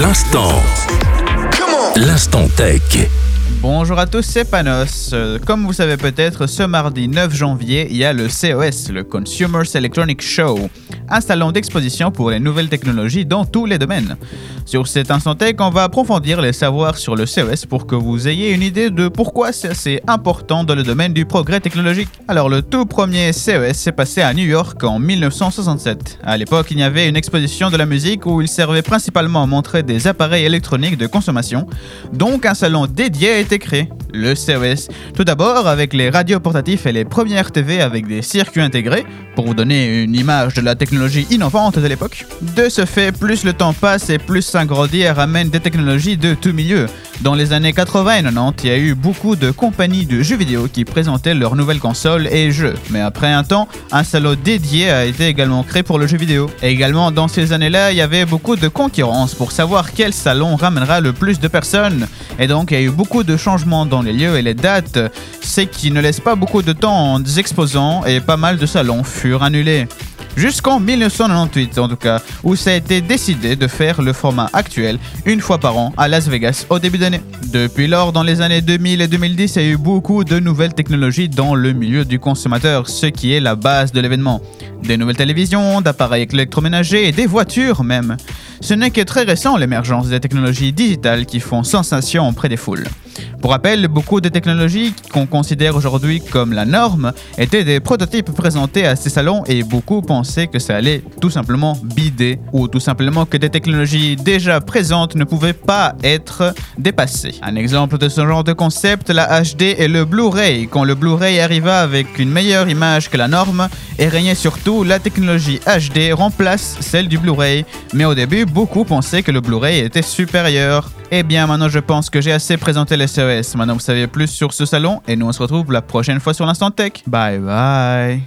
L'instant. L'instant tech. Bonjour à tous, c'est Panos. Comme vous savez peut-être, ce mardi 9 janvier, il y a le CES, le Consumer Electronic Show, un salon d'exposition pour les nouvelles technologies dans tous les domaines. Sur cet instant tech, on va approfondir les savoirs sur le CES pour que vous ayez une idée de pourquoi c'est important dans le domaine du progrès technologique. Alors le tout premier CES s'est passé à New York en 1967. À l'époque, il y avait une exposition de la musique où il servait principalement à montrer des appareils électroniques de consommation. Donc un salon dédié été créé, le CES. Tout d'abord avec les radios portatifs et les premières TV avec des circuits intégrés, pour vous donner une image de la technologie innovante de l'époque. De ce fait, plus le temps passe et plus et ramène des technologies de tout milieu. Dans les années 80 et 90, il y a eu beaucoup de compagnies de jeux vidéo qui présentaient leurs nouvelles consoles et jeux. Mais après un temps, un salon dédié a été également créé pour le jeu vidéo. Et également, dans ces années-là, il y avait beaucoup de concurrence pour savoir quel salon ramènera le plus de personnes. Et donc, il y a eu beaucoup de changements dans les lieux et les dates, c'est qui ne laisse pas beaucoup de temps aux exposants et pas mal de salons furent annulés. Jusqu'en 1998 en tout cas, où ça a été décidé de faire le format actuel une fois par an à Las Vegas au début d'année. Depuis lors, dans les années 2000 et 2010, il y a eu beaucoup de nouvelles technologies dans le milieu du consommateur, ce qui est la base de l'événement. Des nouvelles télévisions, d'appareils électroménagers et des voitures même. Ce n'est que très récent l'émergence des technologies digitales qui font sensation auprès des foules. Pour rappel, beaucoup de technologies qu'on considère aujourd'hui comme la norme étaient des prototypes présentés à ces salons et beaucoup pensaient que ça allait tout simplement ou tout simplement que des technologies déjà présentes ne pouvaient pas être dépassées. Un exemple de ce genre de concept, la HD et le Blu-ray. Quand le Blu-ray arriva avec une meilleure image que la norme et régnait surtout, la technologie HD remplace celle du Blu-ray. Mais au début, beaucoup pensaient que le Blu-ray était supérieur. Eh bien, maintenant, je pense que j'ai assez présenté les CES. Maintenant, vous savez plus sur ce salon et nous, on se retrouve la prochaine fois sur l'Instant Tech. Bye bye.